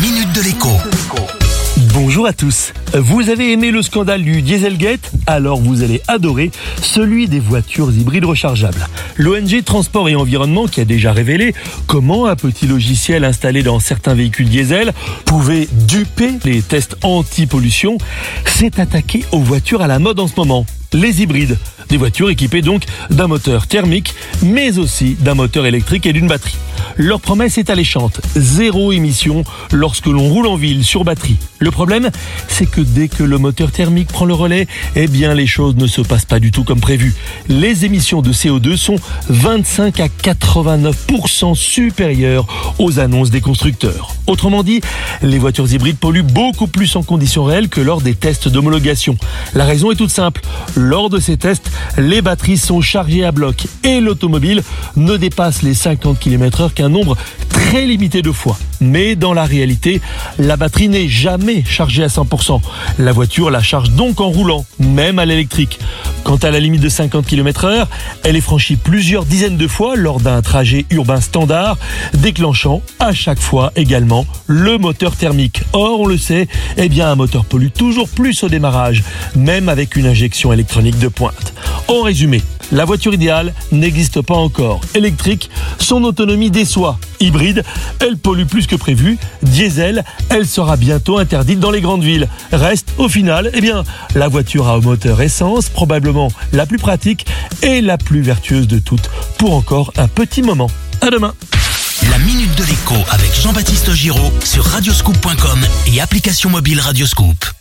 minute de l'écho. Bonjour à tous. Vous avez aimé le scandale du Dieselgate Alors vous allez adorer celui des voitures hybrides rechargeables. L'ONG Transport et Environnement qui a déjà révélé comment un petit logiciel installé dans certains véhicules diesel pouvait duper les tests anti-pollution s'est attaqué aux voitures à la mode en ce moment. Les hybrides, des voitures équipées donc d'un moteur thermique, mais aussi d'un moteur électrique et d'une batterie. Leur promesse est alléchante, zéro émission lorsque l'on roule en ville sur batterie. Le problème, c'est que dès que le moteur thermique prend le relais, eh bien les choses ne se passent pas du tout comme prévu. Les émissions de CO2 sont 25 à 89% supérieures aux annonces des constructeurs. Autrement dit, les voitures hybrides polluent beaucoup plus en conditions réelles que lors des tests d'homologation. La raison est toute simple. Lors de ces tests, les batteries sont chargées à bloc et l'automobile ne dépasse les 50 km/h qu'un nombre très limité de fois. Mais dans la réalité, la batterie n'est jamais chargée à 100%. La voiture la charge donc en roulant, même à l'électrique. Quant à la limite de 50 km heure, elle est franchie plusieurs dizaines de fois lors d'un trajet urbain standard, déclenchant à chaque fois également le moteur thermique. Or, on le sait, eh bien, un moteur pollue toujours plus au démarrage, même avec une injection électronique de pointe. En résumé, la voiture idéale n'existe pas encore. Électrique, son autonomie déçoit. Hybride, elle pollue plus que prévu. Diesel, elle sera bientôt interdite dans les grandes villes. Reste, au final, eh bien, la voiture à moteur essence, probablement la plus pratique et la plus vertueuse de toutes, pour encore un petit moment. À demain. La minute de l'écho avec Jean-Baptiste Giraud sur radioscoop.com et application mobile Radioscoop.